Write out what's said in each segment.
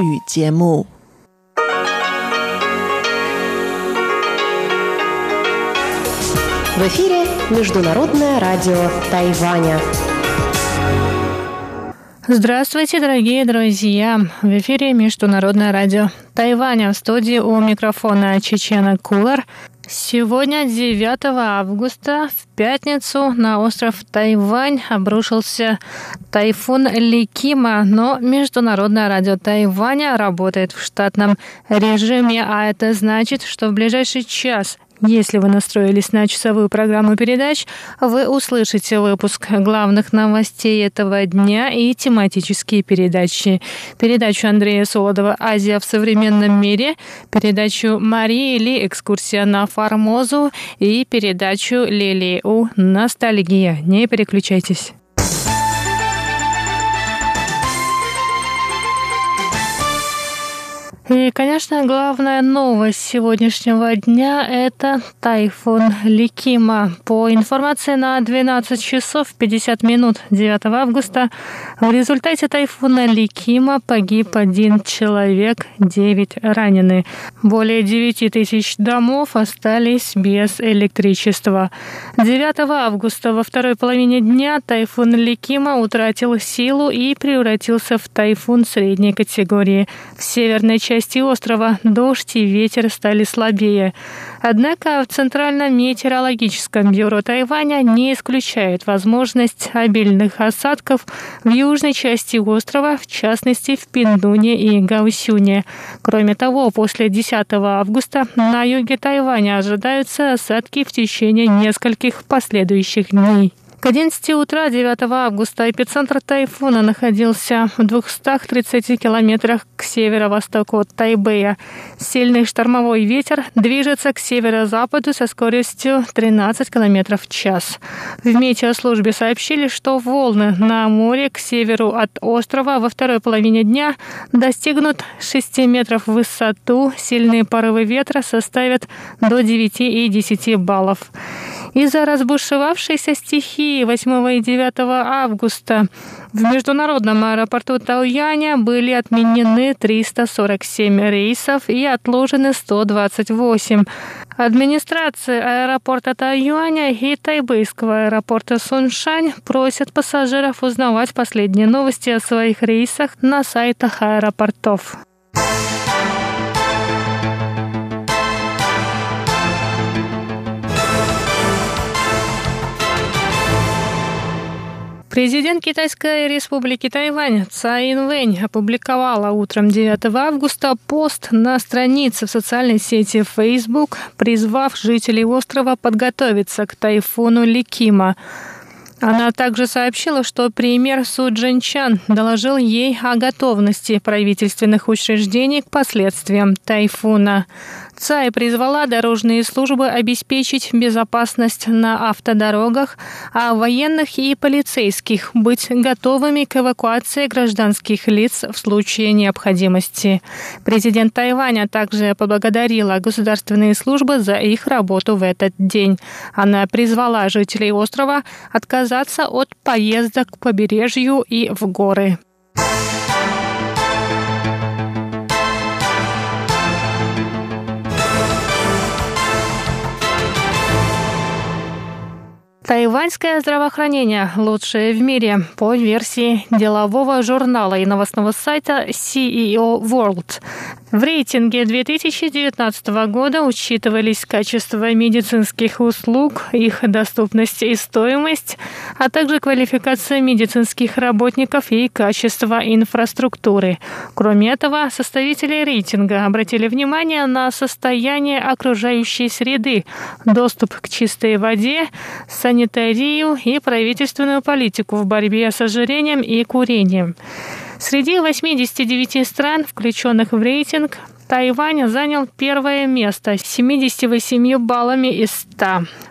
语节目。В эфире Международное радио Тайваня. Здравствуйте, дорогие друзья! В эфире Международное радио Тайваня. В студии у микрофона Чечена Кулар. Сегодня, 9 августа, в пятницу на остров Тайвань обрушился тайфун Ликима, но Международное радио Тайваня работает в штатном режиме, а это значит, что в ближайший час если вы настроились на часовую программу передач, вы услышите выпуск главных новостей этого дня и тематические передачи. Передачу Андрея Солодова «Азия в современном мире», передачу Марии Ли «Экскурсия на Формозу» и передачу Лили У «Ностальгия». Не переключайтесь. И, конечно, главная новость сегодняшнего дня – это тайфун Ликима. По информации на 12 часов 50 минут 9 августа в результате тайфуна Ликима погиб один человек, 9 ранены. Более 9 тысяч домов остались без электричества. 9 августа во второй половине дня тайфун Ликима утратил силу и превратился в тайфун средней категории. В северной части части острова дождь и ветер стали слабее. Однако в Центральном метеорологическом бюро Тайваня не исключает возможность обильных осадков в южной части острова, в частности в Пиндуне и Гаусюне. Кроме того, после 10 августа на юге Тайваня ожидаются осадки в течение нескольких последующих дней. К 11 утра 9 августа эпицентр тайфуна находился в 230 километрах к северо-востоку от Тайбэя. Сильный штормовой ветер движется к северо-западу со скоростью 13 километров в час. В метеослужбе сообщили, что волны на море к северу от острова во второй половине дня достигнут 6 метров в высоту. Сильные порывы ветра составят до 9 и 10 баллов. Из-за разбушевавшейся стихии 8 и 9 августа в международном аэропорту Тауяня были отменены 347 рейсов и отложены 128. Администрация аэропорта Тайюаня и тайбэйского аэропорта Суншань просят пассажиров узнавать последние новости о своих рейсах на сайтах аэропортов. Президент Китайской республики Тайвань Цай Инвэнь опубликовала утром 9 августа пост на странице в социальной сети Facebook, призвав жителей острова подготовиться к тайфуну Ликима. Она также сообщила, что премьер Су Джинчан доложил ей о готовности правительственных учреждений к последствиям тайфуна. Цай призвала дорожные службы обеспечить безопасность на автодорогах, а военных и полицейских быть готовыми к эвакуации гражданских лиц в случае необходимости. Президент Тайваня также поблагодарила государственные службы за их работу в этот день. Она призвала жителей острова отказаться от поездок к побережью и в горы. Тайваньское здравоохранение лучшее в мире по версии делового журнала и новостного сайта CEO World. В рейтинге 2019 года учитывались качество медицинских услуг, их доступность и стоимость, а также квалификация медицинских работников и качество инфраструктуры. Кроме этого, составители рейтинга обратили внимание на состояние окружающей среды, доступ к чистой воде, санитарию и правительственную политику в борьбе с ожирением и курением. Среди 89 стран, включенных в рейтинг, Тайвань занял первое место с 78 баллами из 100.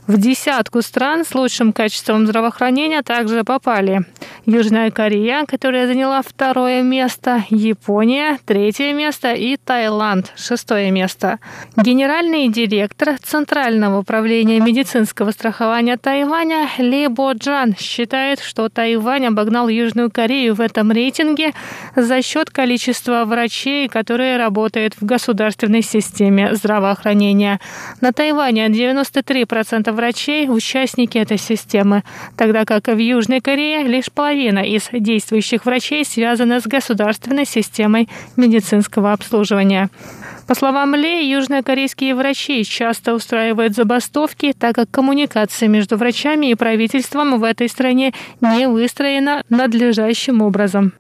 В десятку стран с лучшим качеством здравоохранения также попали Южная Корея, которая заняла второе место, Япония – третье место и Таиланд – шестое место. Генеральный директор Центрального управления медицинского страхования Тайваня Ли Бо Джан считает, что Тайвань обогнал Южную Корею в этом рейтинге за счет количества врачей, которые работают в государственной системе здравоохранения. На Тайване 93% врачей – участники этой системы, тогда как в Южной Корее лишь половина из действующих врачей связана с государственной системой медицинского обслуживания. По словам Ли, южнокорейские врачи часто устраивают забастовки, так как коммуникация между врачами и правительством в этой стране не выстроена надлежащим образом.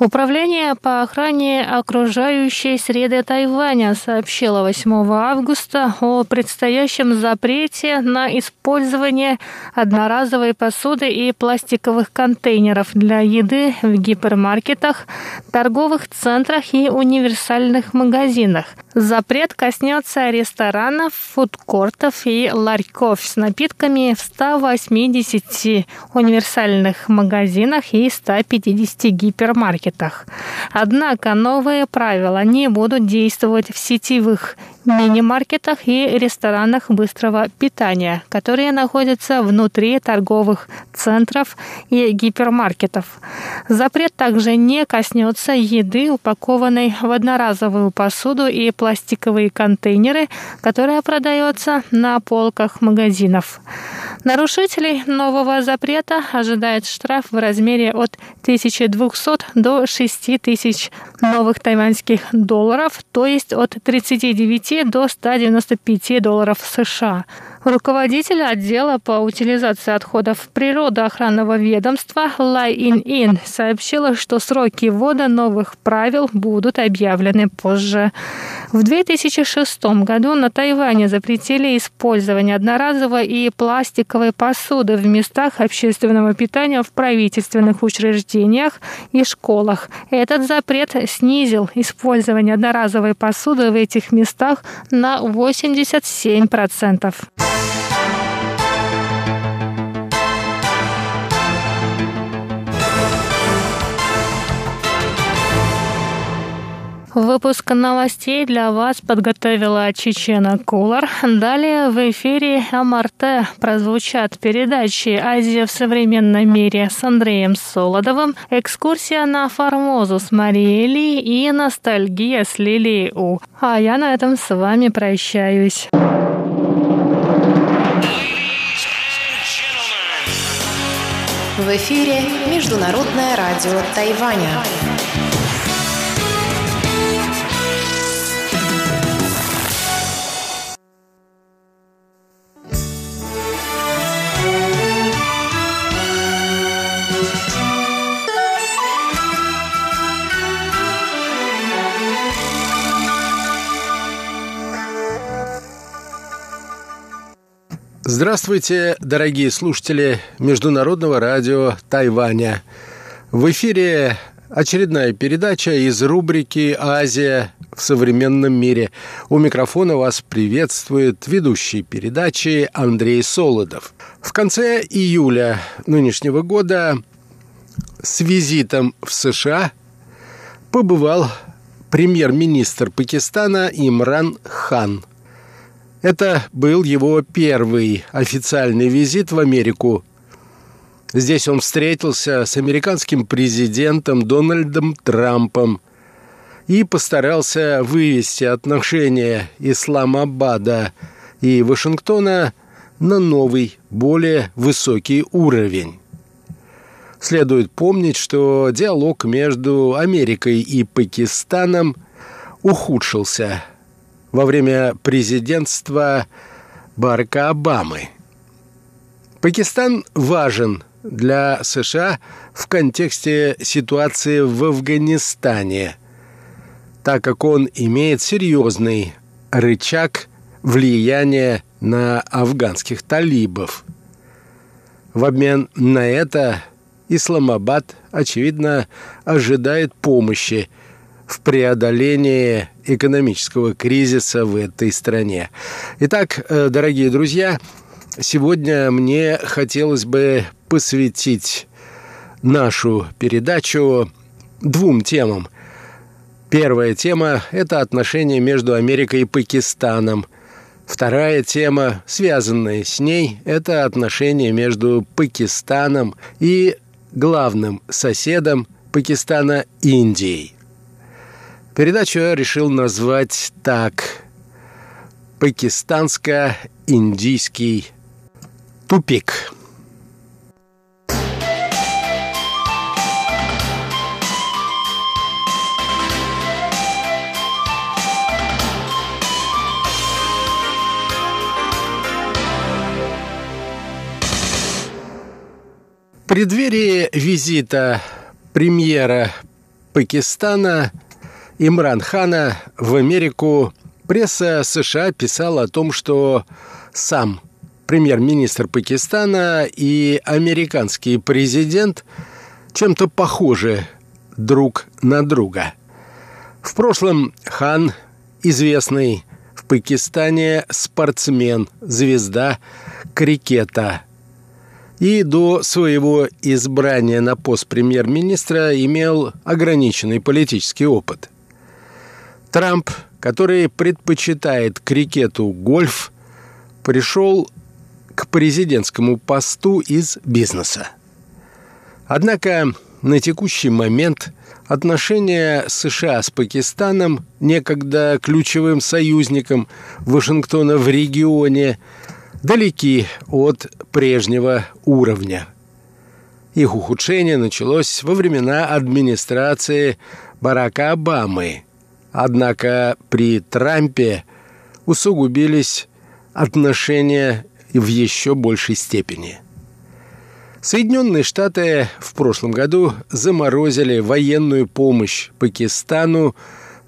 Управление по охране окружающей среды Тайваня сообщило 8 августа о предстоящем запрете на использование одноразовой посуды и пластиковых контейнеров для еды в гипермаркетах, торговых центрах и универсальных магазинах. Запрет коснется ресторанов, фудкортов и ларьков с напитками в 180 универсальных магазинах и 150 гипермаркетах маркетах. Однако новые правила не будут действовать в сетевых мини-маркетах и ресторанах быстрого питания, которые находятся внутри торговых центров и гипермаркетов. Запрет также не коснется еды, упакованной в одноразовую посуду и пластиковые контейнеры, которая продается на полках магазинов. Нарушителей нового запрета ожидает штраф в размере от 1200 до 6000 новых тайваньских долларов, то есть от 39 до 195 долларов США. Руководитель отдела по утилизации отходов природоохранного ведомства Лай Ин Ин сообщила, что сроки ввода новых правил будут объявлены позже. В 2006 году на Тайване запретили использование одноразовой и пластиковой посуды в местах общественного питания в правительственных учреждениях и школах. Этот запрет снизил использование одноразовой посуды в этих местах на 87%. Выпуск новостей для вас подготовила Чечена Кулар. Далее в эфире МРТ прозвучат передачи «Азия в современном мире» с Андреем Солодовым, экскурсия на Формозу с Марией Ли и ностальгия с Лилией У. А я на этом с вами прощаюсь. В эфире Международное радио Тайваня. Здравствуйте, дорогие слушатели Международного радио Тайваня. В эфире очередная передача из рубрики «Азия в современном мире». У микрофона вас приветствует ведущий передачи Андрей Солодов. В конце июля нынешнего года с визитом в США побывал премьер-министр Пакистана Имран Хан – это был его первый официальный визит в Америку. Здесь он встретился с американским президентом Дональдом Трампом и постарался вывести отношения Исламабада и Вашингтона на новый, более высокий уровень. Следует помнить, что диалог между Америкой и Пакистаном ухудшился – во время президентства Барака Обамы. Пакистан важен для США в контексте ситуации в Афганистане, так как он имеет серьезный рычаг влияния на афганских талибов. В обмен на это Исламабад, очевидно, ожидает помощи в преодолении экономического кризиса в этой стране. Итак, э, дорогие друзья, сегодня мне хотелось бы посвятить нашу передачу двум темам. Первая тема – это отношения между Америкой и Пакистаном. Вторая тема, связанная с ней, это отношения между Пакистаном и главным соседом Пакистана Индией. Передачу я решил назвать так «Пакистанско-индийский тупик». В преддверии визита премьера Пакистана Имран Хана в Америку пресса США писала о том, что сам премьер-министр Пакистана и американский президент чем-то похожи друг на друга. В прошлом Хан, известный в Пакистане спортсмен, звезда крикета – и до своего избрания на пост премьер-министра имел ограниченный политический опыт. Трамп, который предпочитает крикету гольф, пришел к президентскому посту из бизнеса. Однако на текущий момент отношения США с Пакистаном, некогда ключевым союзником Вашингтона в регионе, далеки от прежнего уровня. Их ухудшение началось во времена администрации Барака Обамы. Однако при Трампе усугубились отношения в еще большей степени. Соединенные Штаты в прошлом году заморозили военную помощь Пакистану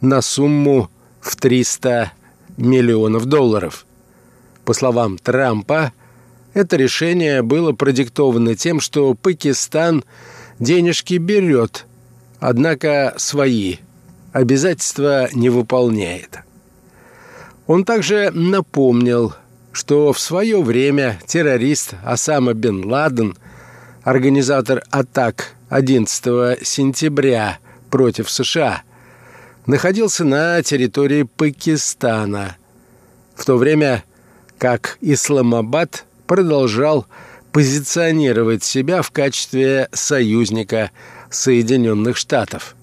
на сумму в 300 миллионов долларов – по словам Трампа, это решение было продиктовано тем, что Пакистан денежки берет, однако свои обязательства не выполняет. Он также напомнил, что в свое время террорист Осама бен Ладен, организатор атак 11 сентября против США, находился на территории Пакистана. В то время как Исламабад продолжал позиционировать себя в качестве союзника Соединенных Штатов.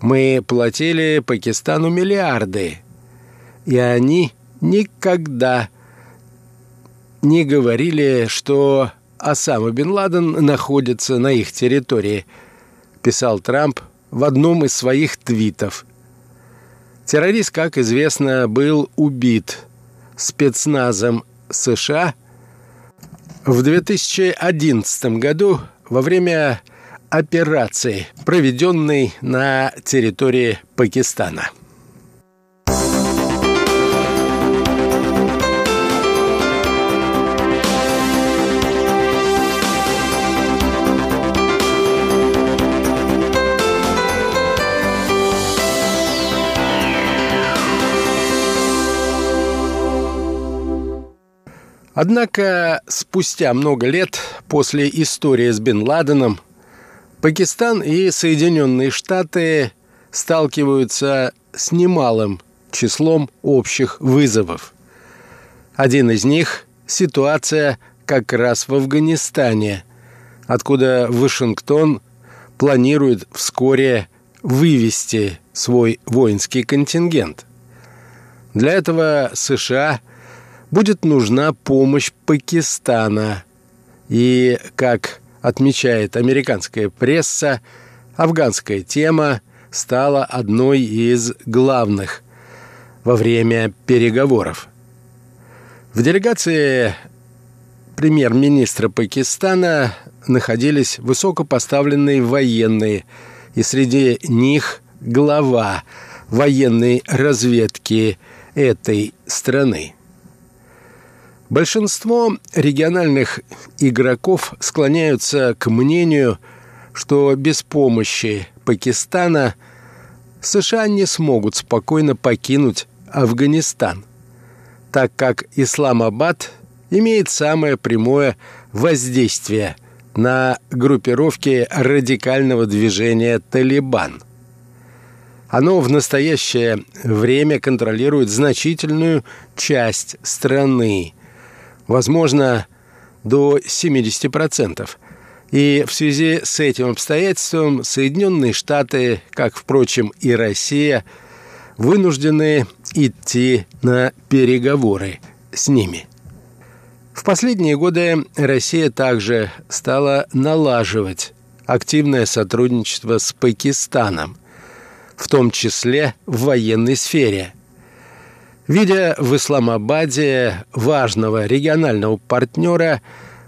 Мы платили Пакистану миллиарды, и они никогда не говорили, что Осама бен Ладен находится на их территории, писал Трамп в одном из своих твитов. Террорист, как известно, был убит – спецназом США в 2011 году во время операции, проведенной на территории Пакистана. Однако спустя много лет после истории с Бен Ладеном Пакистан и Соединенные Штаты сталкиваются с немалым числом общих вызовов. Один из них – ситуация как раз в Афганистане, откуда Вашингтон планирует вскоре вывести свой воинский контингент. Для этого США – будет нужна помощь Пакистана. И, как отмечает американская пресса, афганская тема стала одной из главных во время переговоров. В делегации премьер-министра Пакистана находились высокопоставленные военные, и среди них глава военной разведки этой страны. Большинство региональных игроков склоняются к мнению, что без помощи Пакистана США не смогут спокойно покинуть Афганистан, так как Исламабад имеет самое прямое воздействие на группировки радикального движения «Талибан». Оно в настоящее время контролирует значительную часть страны, возможно, до 70%. И в связи с этим обстоятельством Соединенные Штаты, как, впрочем, и Россия, вынуждены идти на переговоры с ними. В последние годы Россия также стала налаживать активное сотрудничество с Пакистаном, в том числе в военной сфере – видя в Исламабаде важного регионального партнера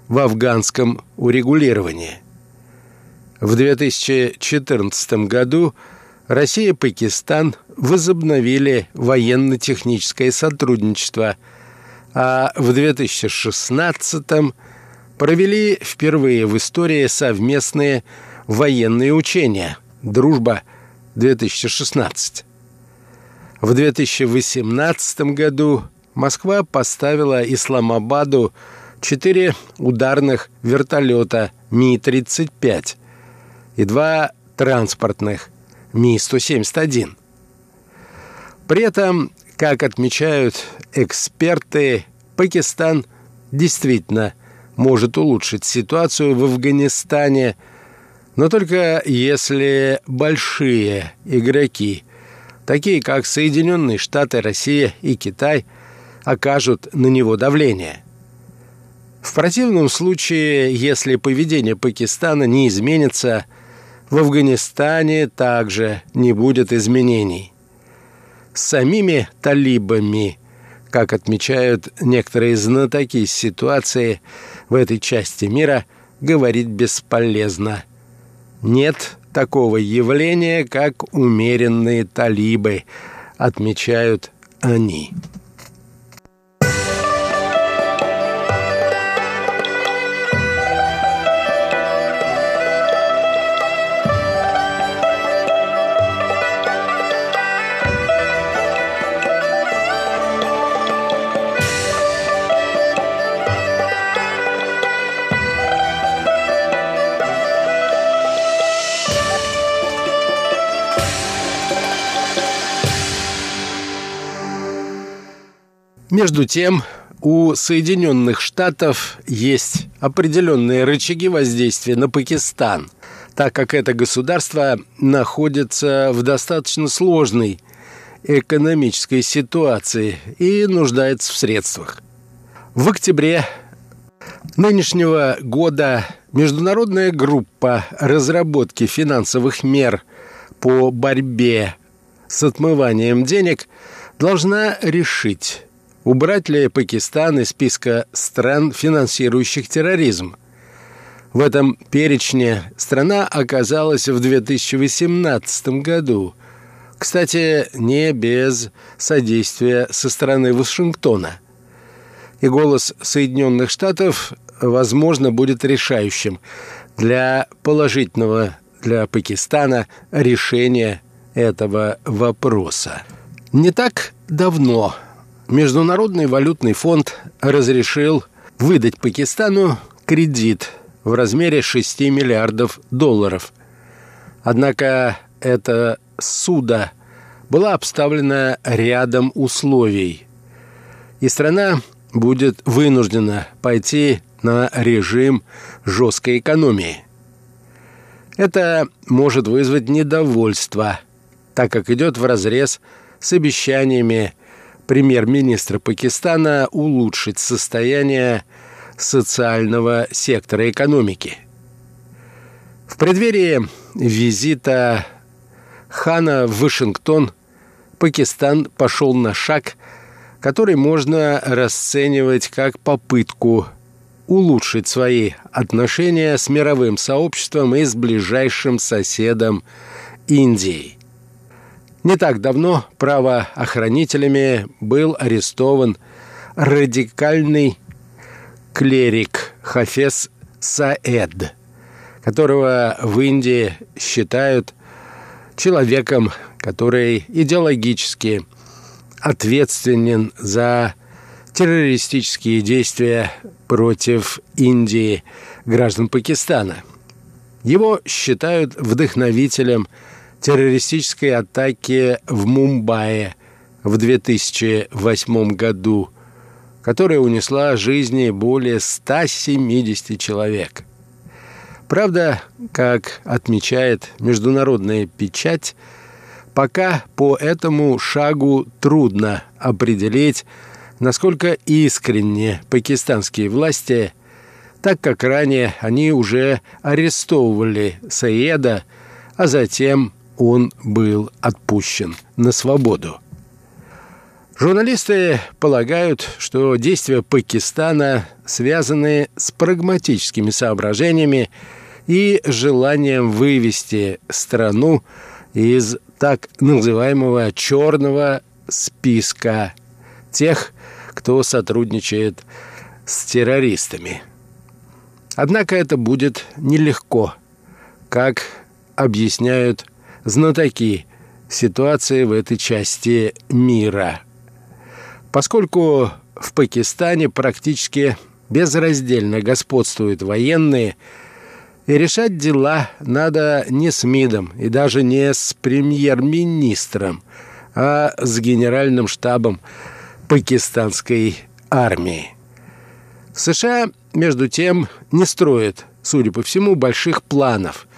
в афганском урегулировании. В 2014 году Россия и Пакистан возобновили военно-техническое сотрудничество, а в 2016 провели впервые в истории совместные военные учения «Дружба-2016». В 2018 году Москва поставила Исламабаду четыре ударных вертолета Ми-35 и два транспортных Ми-171. При этом, как отмечают эксперты, Пакистан действительно может улучшить ситуацию в Афганистане, но только если большие игроки – такие как Соединенные Штаты, Россия и Китай, окажут на него давление. В противном случае, если поведение Пакистана не изменится, в Афганистане также не будет изменений. С самими талибами, как отмечают некоторые знатоки ситуации в этой части мира, говорить бесполезно. Нет такого явления, как умеренные талибы, отмечают они. Между тем, у Соединенных Штатов есть определенные рычаги воздействия на Пакистан, так как это государство находится в достаточно сложной экономической ситуации и нуждается в средствах. В октябре нынешнего года международная группа разработки финансовых мер по борьбе с отмыванием денег должна решить, Убрать ли Пакистан из списка стран, финансирующих терроризм? В этом перечне страна оказалась в 2018 году. Кстати, не без содействия со стороны Вашингтона. И голос Соединенных Штатов, возможно, будет решающим для положительного для Пакистана решения этого вопроса. Не так давно Международный валютный фонд разрешил выдать Пакистану кредит в размере 6 миллиардов долларов. Однако эта суда была обставлена рядом условий, и страна будет вынуждена пойти на режим жесткой экономии. Это может вызвать недовольство, так как идет вразрез с обещаниями премьер-министра Пакистана улучшить состояние социального сектора экономики. В преддверии визита Хана в Вашингтон Пакистан пошел на шаг, который можно расценивать как попытку улучшить свои отношения с мировым сообществом и с ближайшим соседом Индией. Не так давно правоохранителями был арестован радикальный клерик Хафес Саэд, которого в Индии считают человеком, который идеологически ответственен за террористические действия против Индии граждан Пакистана. Его считают вдохновителем террористической атаки в Мумбаи в 2008 году, которая унесла жизни более 170 человек. Правда, как отмечает международная печать, пока по этому шагу трудно определить, насколько искренне пакистанские власти, так как ранее они уже арестовывали Саеда, а затем он был отпущен на свободу. Журналисты полагают, что действия Пакистана связаны с прагматическими соображениями и желанием вывести страну из так называемого черного списка тех, кто сотрудничает с террористами. Однако это будет нелегко, как объясняют знатоки ситуации в этой части мира. Поскольку в Пакистане практически безраздельно господствуют военные, и решать дела надо не с МИДом и даже не с премьер-министром, а с генеральным штабом пакистанской армии. США, между тем, не строят, судя по всему, больших планов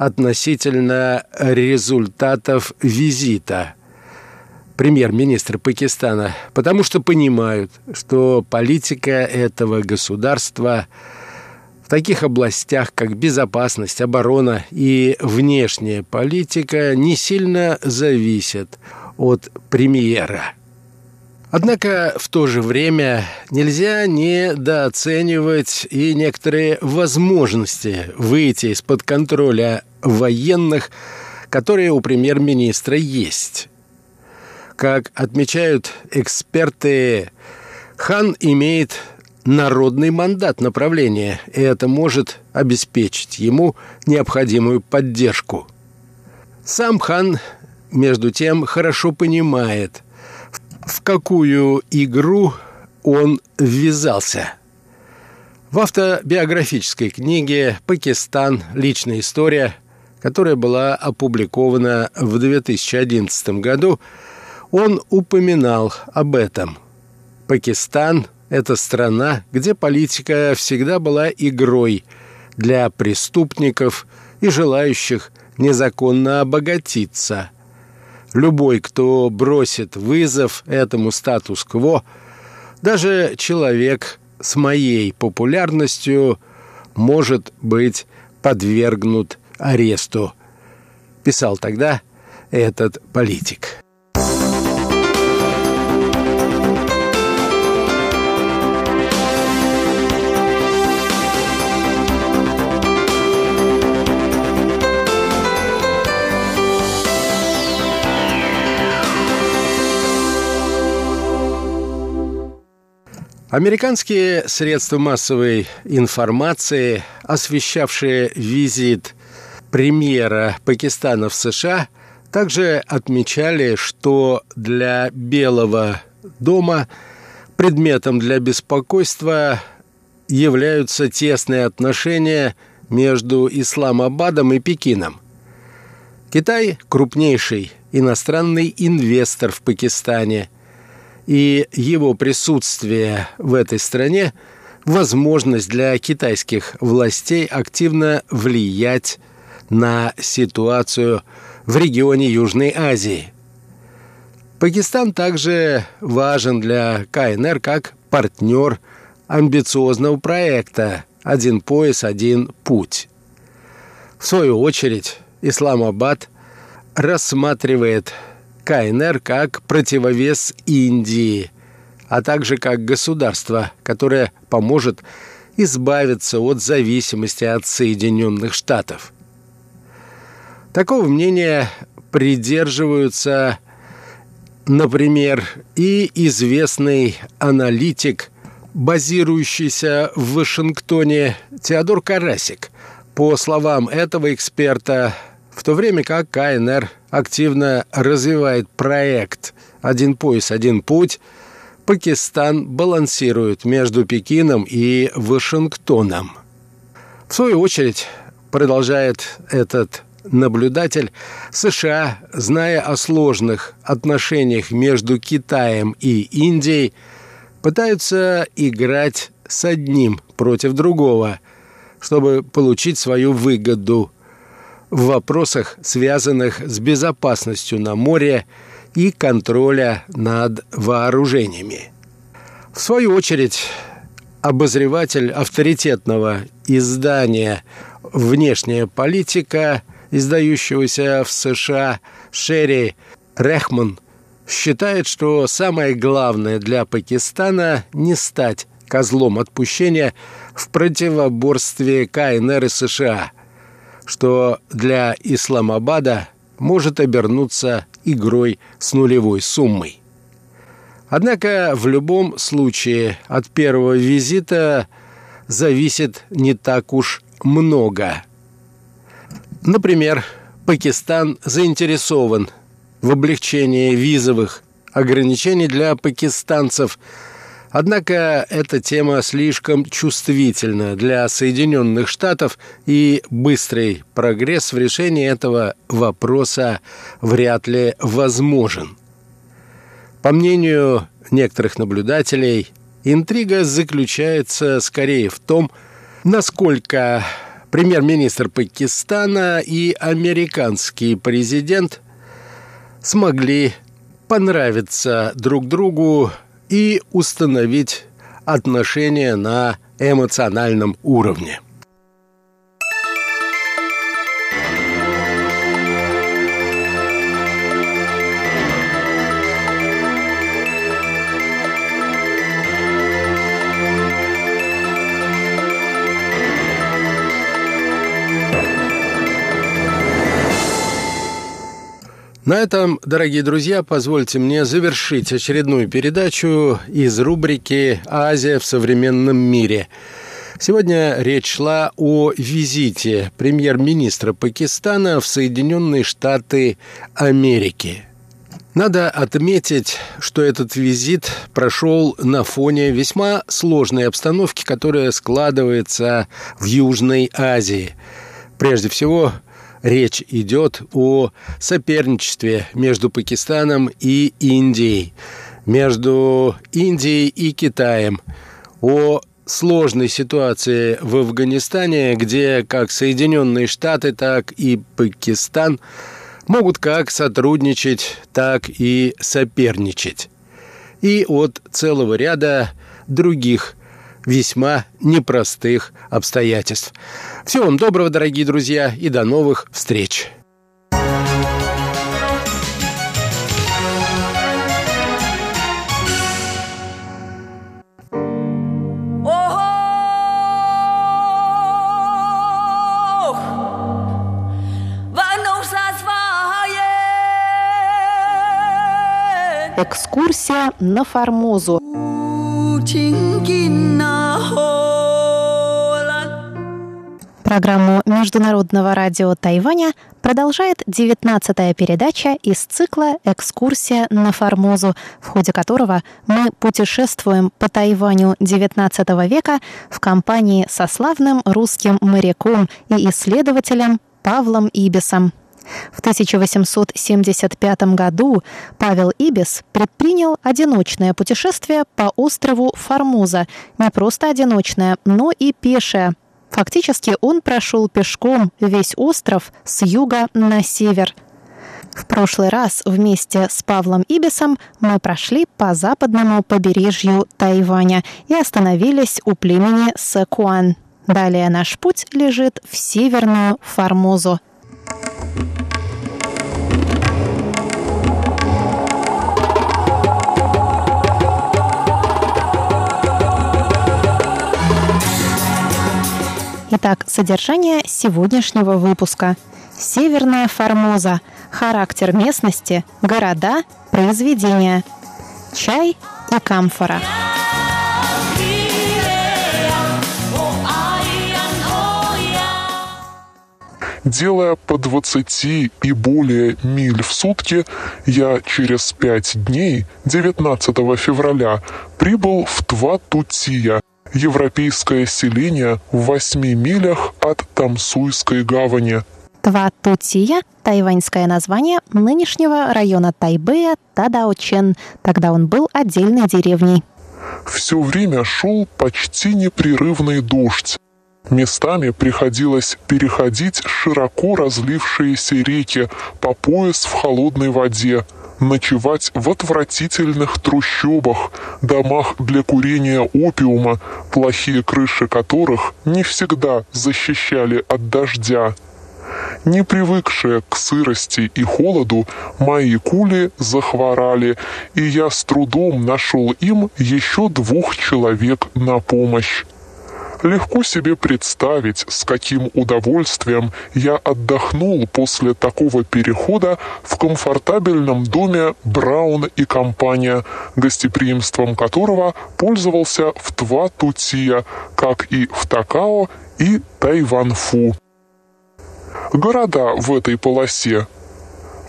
относительно результатов визита премьер-министра Пакистана, потому что понимают, что политика этого государства в таких областях, как безопасность, оборона и внешняя политика, не сильно зависят от премьера – Однако в то же время нельзя недооценивать и некоторые возможности выйти из-под контроля военных, которые у премьер-министра есть. Как отмечают эксперты, хан имеет народный мандат направления, и это может обеспечить ему необходимую поддержку. Сам хан, между тем, хорошо понимает – в какую игру он ввязался. В автобиографической книге «Пакистан. Личная история», которая была опубликована в 2011 году, он упоминал об этом. Пакистан – это страна, где политика всегда была игрой для преступников и желающих незаконно обогатиться – Любой, кто бросит вызов этому статус-кво, даже человек с моей популярностью может быть подвергнут аресту, писал тогда этот политик. Американские средства массовой информации, освещавшие визит премьера Пакистана в США, также отмечали, что для Белого дома предметом для беспокойства являются тесные отношения между Исламабадом и Пекином. Китай – крупнейший иностранный инвестор в Пакистане – и его присутствие в этой стране – возможность для китайских властей активно влиять на ситуацию в регионе Южной Азии. Пакистан также важен для КНР как партнер амбициозного проекта «Один пояс, один путь». В свою очередь, Исламабад рассматривает КНР как противовес Индии, а также как государство, которое поможет избавиться от зависимости от Соединенных Штатов. Такого мнения придерживаются, например, и известный аналитик, базирующийся в Вашингтоне Теодор Карасик. По словам этого эксперта, в то время как КНР активно развивает проект «Один пояс, один путь», Пакистан балансирует между Пекином и Вашингтоном. В свою очередь, продолжает этот наблюдатель, США, зная о сложных отношениях между Китаем и Индией, пытаются играть с одним против другого, чтобы получить свою выгоду в вопросах, связанных с безопасностью на море и контроля над вооружениями. В свою очередь, обозреватель авторитетного издания «Внешняя политика», издающегося в США Шерри Рехман, считает, что самое главное для Пакистана не стать козлом отпущения в противоборстве КНР и США, что для Исламабада может обернуться игрой с нулевой суммой. Однако в любом случае от первого визита зависит не так уж много. Например, Пакистан заинтересован в облегчении визовых ограничений для пакистанцев – Однако эта тема слишком чувствительна для Соединенных Штатов, и быстрый прогресс в решении этого вопроса вряд ли возможен. По мнению некоторых наблюдателей, интрига заключается скорее в том, насколько премьер-министр Пакистана и американский президент смогли понравиться друг другу и установить отношения на эмоциональном уровне. На этом, дорогие друзья, позвольте мне завершить очередную передачу из рубрики «Азия в современном мире». Сегодня речь шла о визите премьер-министра Пакистана в Соединенные Штаты Америки. Надо отметить, что этот визит прошел на фоне весьма сложной обстановки, которая складывается в Южной Азии. Прежде всего, речь идет о соперничестве между Пакистаном и Индией, между Индией и Китаем, о сложной ситуации в Афганистане, где как Соединенные Штаты, так и Пакистан могут как сотрудничать, так и соперничать. И от целого ряда других весьма непростых обстоятельств. Всего вам доброго, дорогие друзья, и до новых встреч! Экскурсия на Формозу. Программу Международного радио Тайваня продолжает 19-я передача из цикла «Экскурсия на Формозу», в ходе которого мы путешествуем по Тайваню XIX века в компании со славным русским моряком и исследователем Павлом Ибисом. В 1875 году Павел Ибис предпринял одиночное путешествие по острову Формоза. Не просто одиночное, но и пешее, Фактически он прошел пешком весь остров с юга на север. В прошлый раз вместе с Павлом Ибисом мы прошли по западному побережью Тайваня и остановились у племени Сэкуан. Далее наш путь лежит в северную Формозу. Итак, содержание сегодняшнего выпуска. Северная Формоза. характер местности, города, произведения. Чай и камфора. Делая по 20 и более миль в сутки, я через пять дней, 19 февраля, прибыл в Тватутия, европейское селение в восьми милях от Тамсуйской гавани. Тватутия – тайваньское название нынешнего района Тайбэя Тадаочен. Тогда он был отдельной деревней. Все время шел почти непрерывный дождь. Местами приходилось переходить широко разлившиеся реки по пояс в холодной воде, ночевать в отвратительных трущобах, домах для курения опиума, плохие крыши которых не всегда защищали от дождя. Не привыкшие к сырости и холоду, мои кули захворали, и я с трудом нашел им еще двух человек на помощь. Легко себе представить, с каким удовольствием я отдохнул после такого перехода в комфортабельном доме Браун и компания, гостеприимством которого пользовался в Тва-Тутия, как и в Такао и Тайванфу. Города в этой полосе.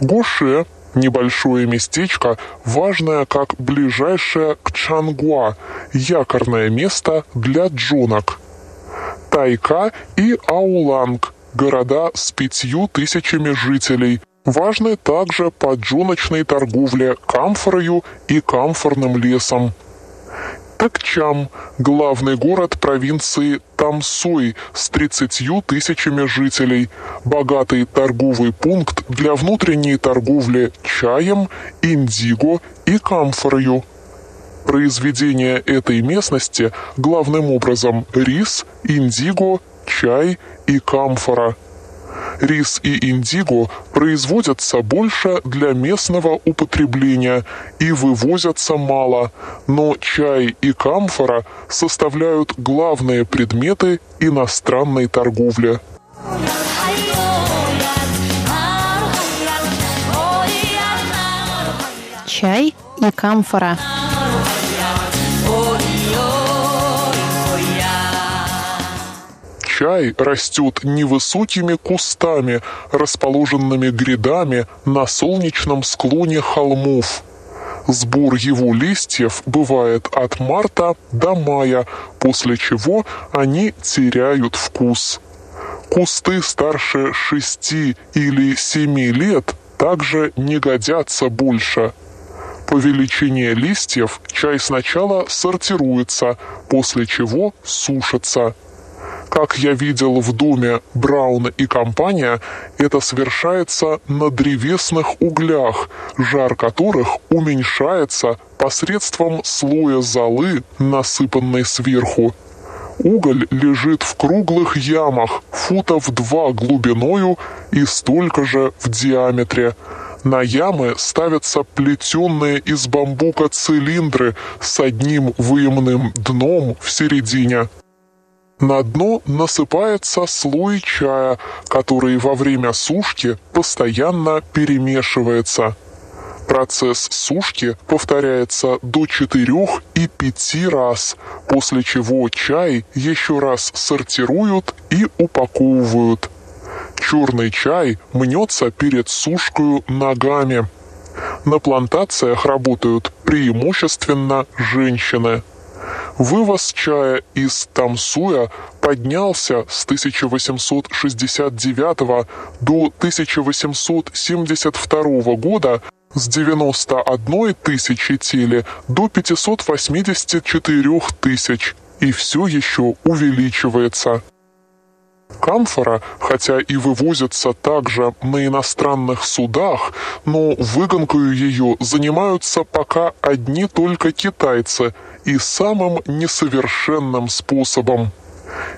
Гоше Небольшое местечко, важное как ближайшее к Чангуа, якорное место для джунок. Тайка и Ауланг – города с пятью тысячами жителей, важны также по джуночной торговле камфорою и камфорным лесом. Такчам – главный город провинции Тамсуй с 30 тысячами жителей, богатый торговый пункт для внутренней торговли чаем, индиго и камфорою. Произведения этой местности главным образом рис, индиго, чай и камфора – рис и индиго производятся больше для местного употребления и вывозятся мало, но чай и камфора составляют главные предметы иностранной торговли. Чай и камфора. Чай растет невысокими кустами, расположенными грядами на солнечном склоне холмов. Сбор его листьев бывает от марта до мая, после чего они теряют вкус. Кусты старше шести или семи лет также не годятся больше. По величине листьев чай сначала сортируется, после чего сушится. Как я видел в доме Брауна и компания, это совершается на древесных углях, жар которых уменьшается посредством слоя золы, насыпанной сверху. Уголь лежит в круглых ямах, футов два глубиною и столько же в диаметре. На ямы ставятся плетенные из бамбука цилиндры с одним выемным дном в середине. На дно насыпается слой чая, который во время сушки постоянно перемешивается. Процесс сушки повторяется до 4 и 5 раз, после чего чай еще раз сортируют и упаковывают. Черный чай мнется перед сушкой ногами. На плантациях работают преимущественно женщины. Вывоз чая из Тамсуя поднялся с 1869 до 1872 года с 91 тысячи теле до 584 тысяч и все еще увеличивается. Камфора, хотя и вывозится также на иностранных судах, но выгонкою ее занимаются пока одни только китайцы и самым несовершенным способом.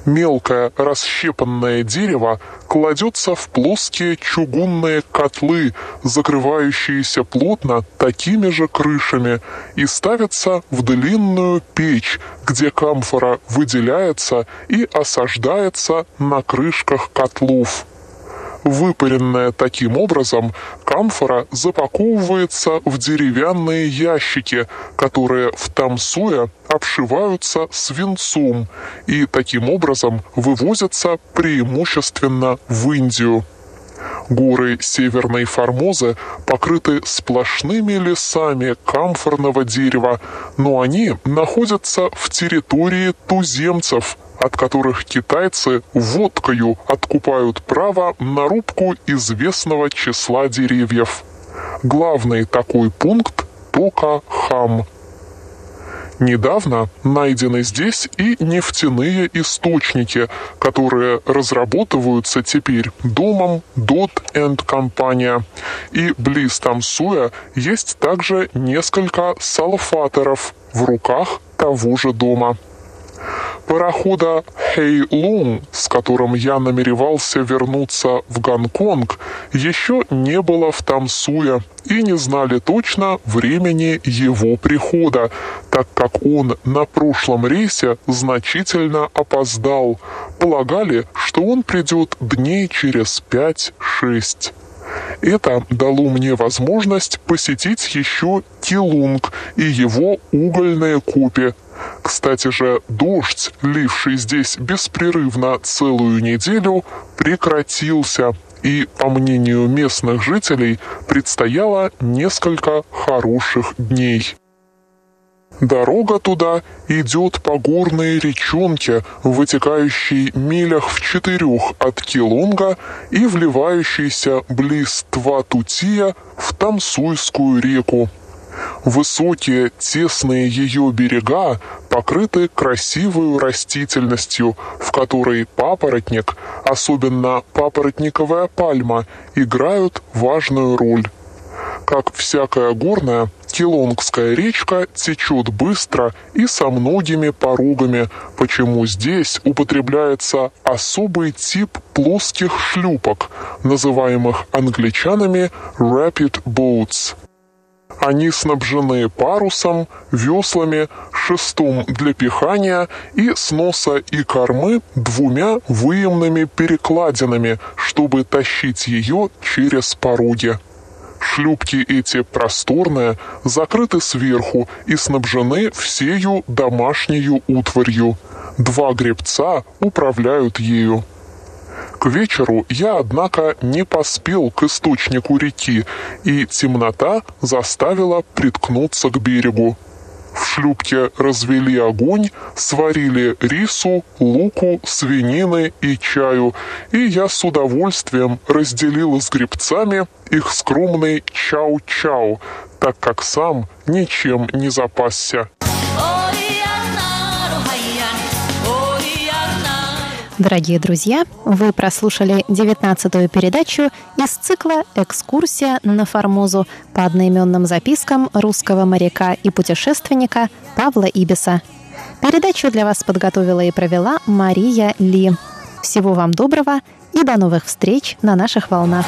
Мелкое расщепанное дерево кладется в плоские чугунные котлы, закрывающиеся плотно такими же крышами, и ставится в длинную печь, где камфора выделяется и осаждается на крышках котлов. Выпаренная таким образом, камфора запаковывается в деревянные ящики, которые в Тамсуе обшиваются свинцом и таким образом вывозятся преимущественно в Индию. Горы Северной Формозы покрыты сплошными лесами камфорного дерева, но они находятся в территории туземцев, от которых китайцы водкою откупают право на рубку известного числа деревьев. Главный такой пункт – Тока-Хам – Недавно найдены здесь и нефтяные источники, которые разработываются теперь домом Dot and компания. И близ Тамсуя есть также несколько салфаторов в руках того же дома. Парохода Хэйлун, с которым я намеревался вернуться в Гонконг, еще не было в Тамсуе и не знали точно времени его прихода, так как он на прошлом рейсе значительно опоздал. Полагали, что он придет дней через пять-шесть. Это дало мне возможность посетить еще Килунг и его угольные копи, кстати же, дождь, ливший здесь беспрерывно целую неделю, прекратился, и, по мнению местных жителей, предстояло несколько хороших дней. Дорога туда идет по горной речонке, вытекающей милях в четырех от Килунга и вливающейся близ Тватутия в Тамсуйскую реку. Высокие, тесные ее берега покрыты красивой растительностью, в которой папоротник, особенно папоротниковая пальма, играют важную роль. Как всякая горная, Килонгская речка течет быстро и со многими порогами, почему здесь употребляется особый тип плоских шлюпок, называемых англичанами «rapid boats». Они снабжены парусом, веслами, шестом для пихания и с носа и кормы двумя выемными перекладинами, чтобы тащить ее через пороги. Шлюпки эти просторные, закрыты сверху и снабжены всею домашнею утварью. Два гребца управляют ею. К вечеру я, однако, не поспел к источнику реки, и темнота заставила приткнуться к берегу. В шлюпке развели огонь, сварили рису, луку, свинины и чаю, и я с удовольствием разделил с гребцами их скромный чау-чау, так как сам ничем не запасся. Дорогие друзья, вы прослушали 19-ю передачу из цикла «Экскурсия на Формозу» по одноименным запискам русского моряка и путешественника Павла Ибиса. Передачу для вас подготовила и провела Мария Ли. Всего вам доброго и до новых встреч на наших волнах.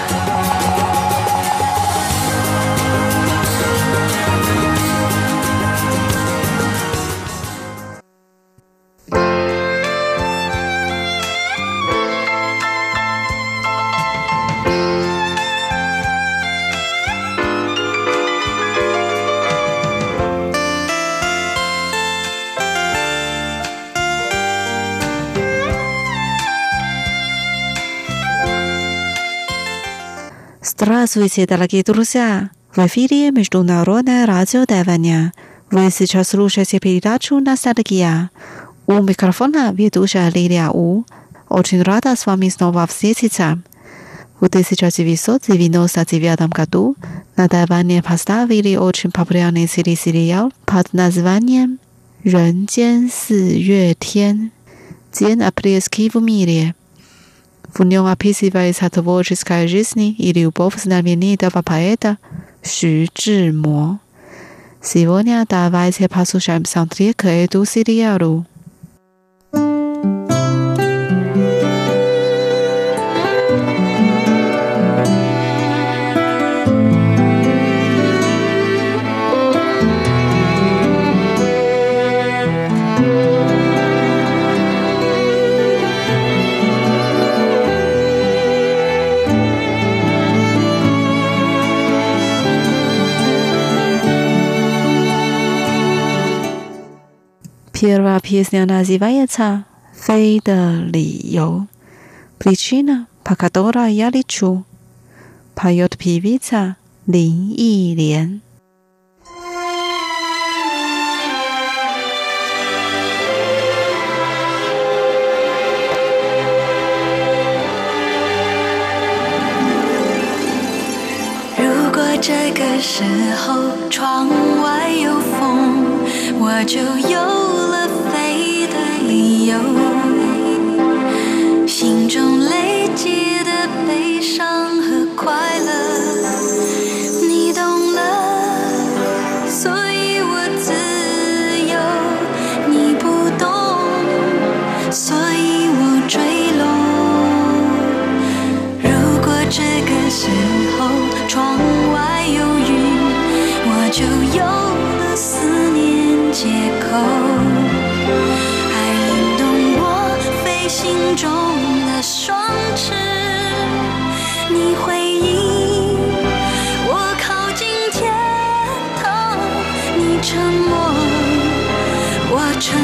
Здравствуйте, дорогие друзья! В эфире Международное радио Тайваня. Вы сейчас слушаете передачу «Ностальгия». У микрофона ведущая Лилия У. Очень рада с вами снова встретиться. В 1999 году на Тайване поставили очень популярный телесериал под названием «Рен Си Юэ Тен» – «День апрельский в мире». В нем описывается творческая жизнь и любовь знаменитого поэта Xu Zhimo. Сегодня давайте послушаем саундтрек эту сериалу. Первая песня называется «Фей的理由». Причина, по которой я лечу, поет певица Лин Илен. 这个时候，窗外有风，我就有了飞的 理由。心中累积的悲伤中的双翅。你回应，我靠近天堂；你沉默，我沉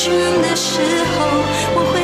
倦的时候，我会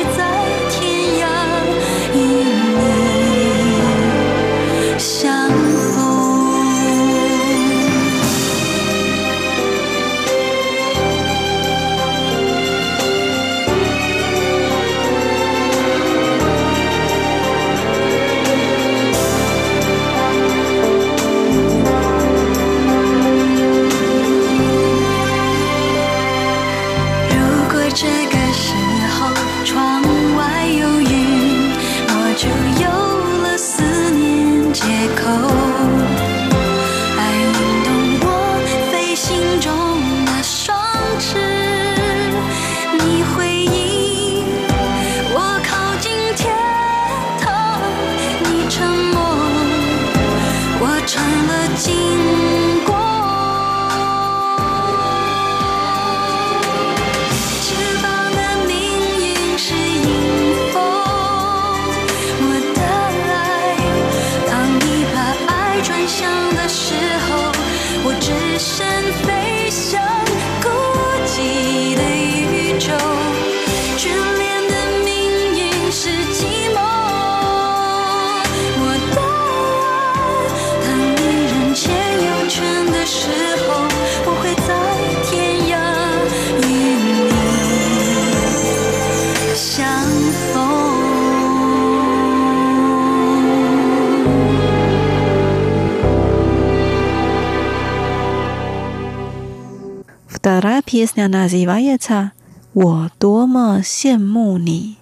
别是那那是茶叶茶，我多么羡慕你，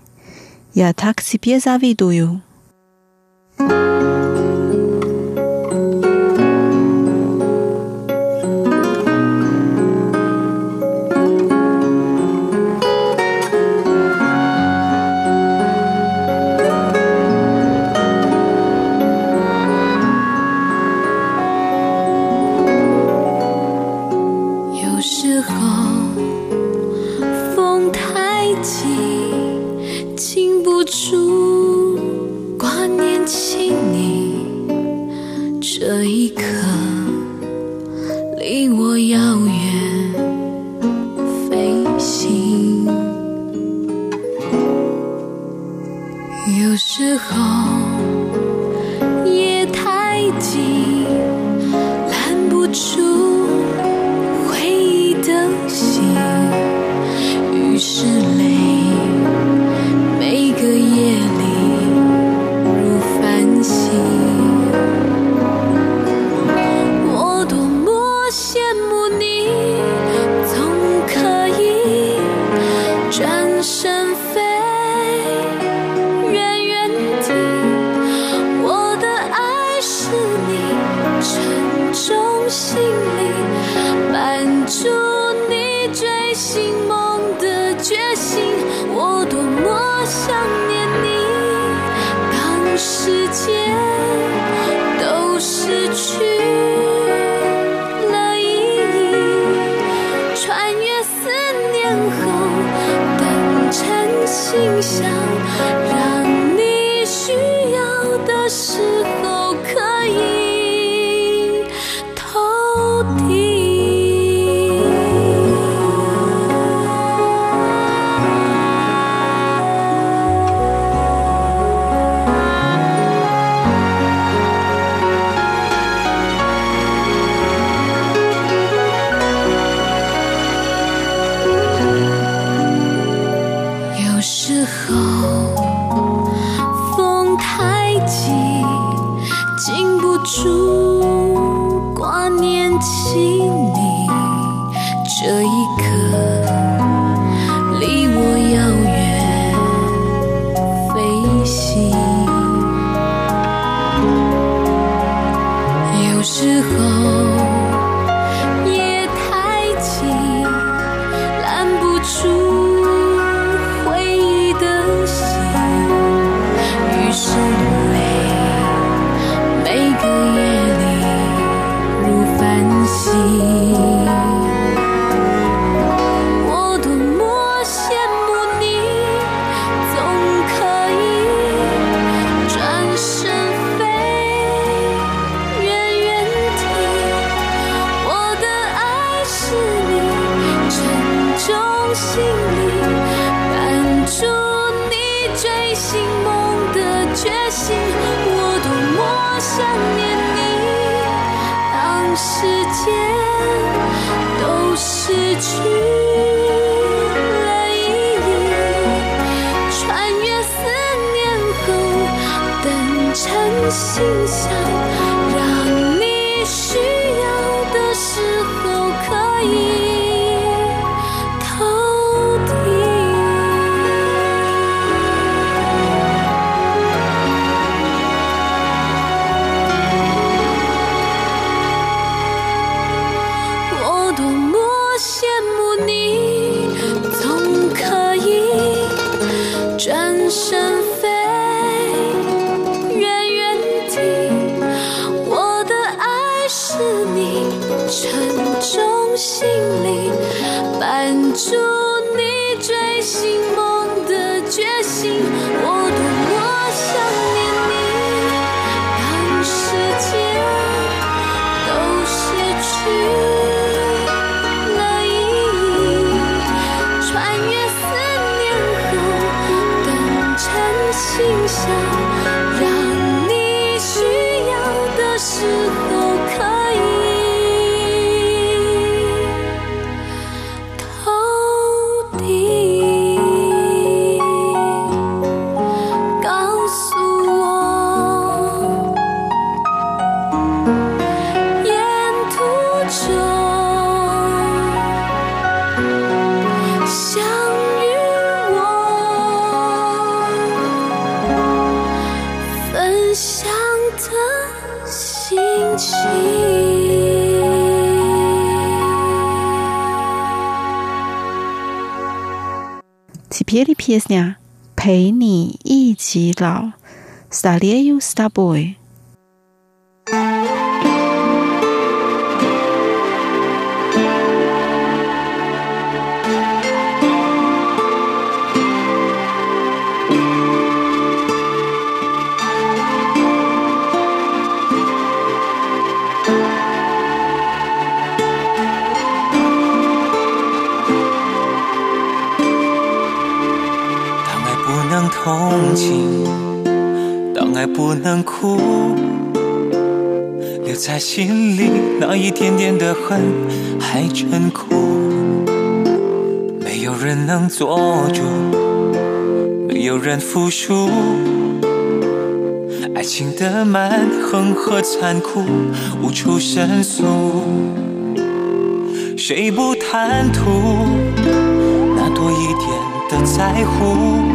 也他可是别啥味都有。声，陪你一起老。Stay you, stay boy。同情。当爱不能哭，留在心里那一点点的恨还真苦。没有人能做主，没有人服输。爱情的蛮横和残酷，无处申诉。谁不贪图那多一点的在乎？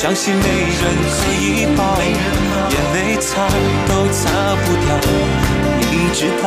相信没人可以抱，眼泪擦都擦不掉，你知道。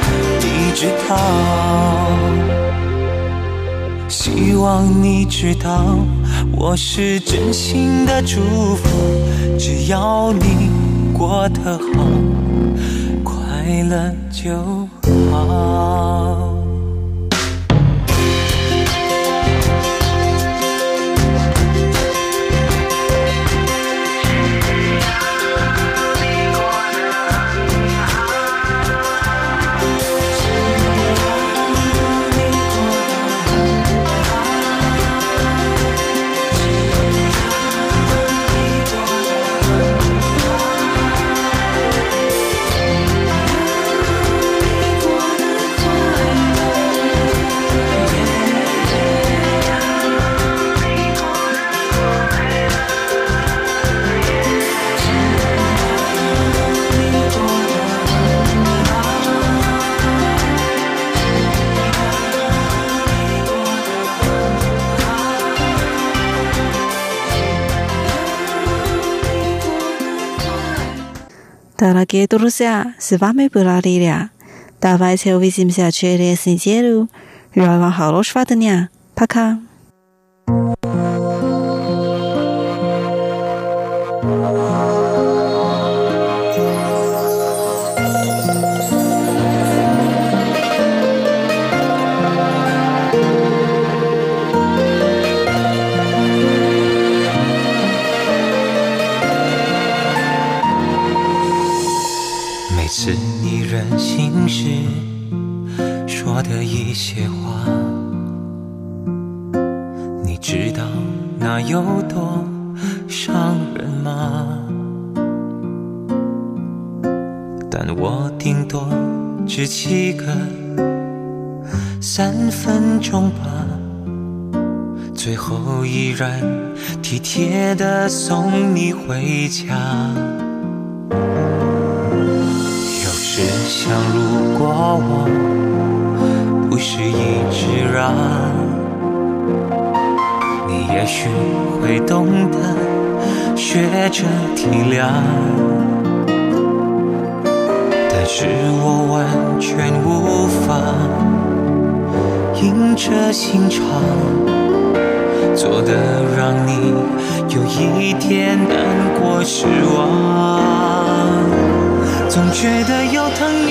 希望你知道，我是真心的祝福，只要你过得好，快乐就好。Дорогие друзья, с вами была Лилия. Давайте увидимся через неделю. Желаю вам хорошего дня. Пока. 一些话你知道那有多伤人吗？但我顶多只记得三分钟吧。最后依然体贴的送你回家。有时想如果我是一直让，你也许会懂得学着体谅。但是我完全无法硬着心肠。做的让你有一点难过失望，总觉得有疼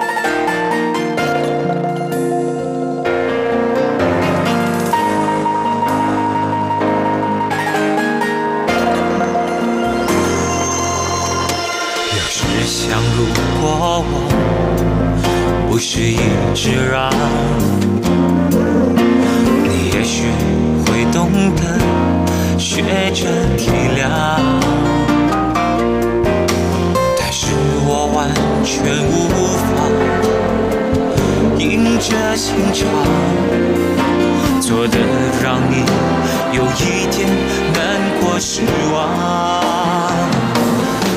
是一直让，你也许会懂得学着体谅，但是我完全无法硬着心肠，做的让你有一点难过失望，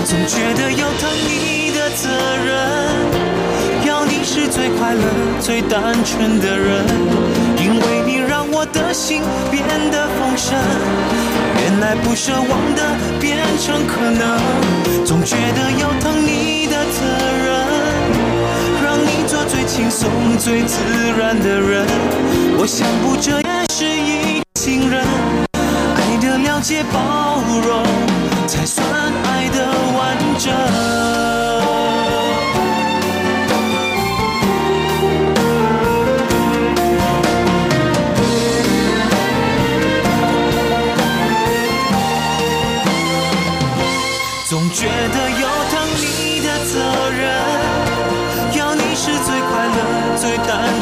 总觉得要疼你的责任。最快乐、最单纯的人，因为你让我的心变得丰盛。原来不奢望的变成可能，总觉得有疼你的责任，让你做最轻松、最自然的人。我想不这也是一信任，爱的了解、包容，才算爱的完整。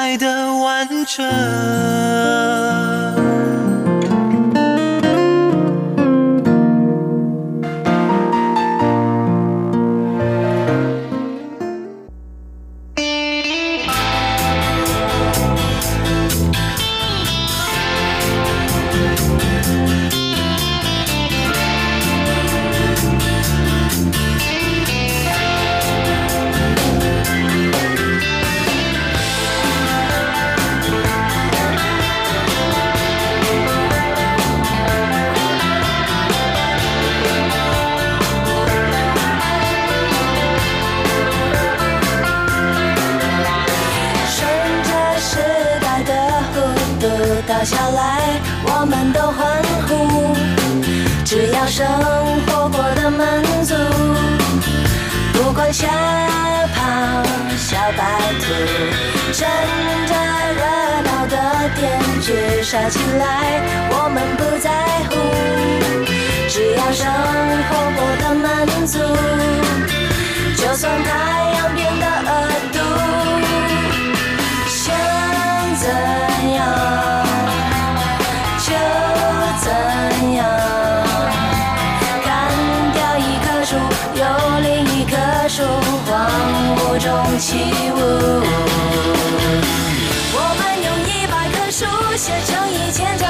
爱的完整。起来，我们不在乎，只要生活过得满足。就算太阳变得恶毒，想怎样就怎样。砍掉一棵树，有另一棵树，荒芜中起舞。我们用一百棵树写成。牵着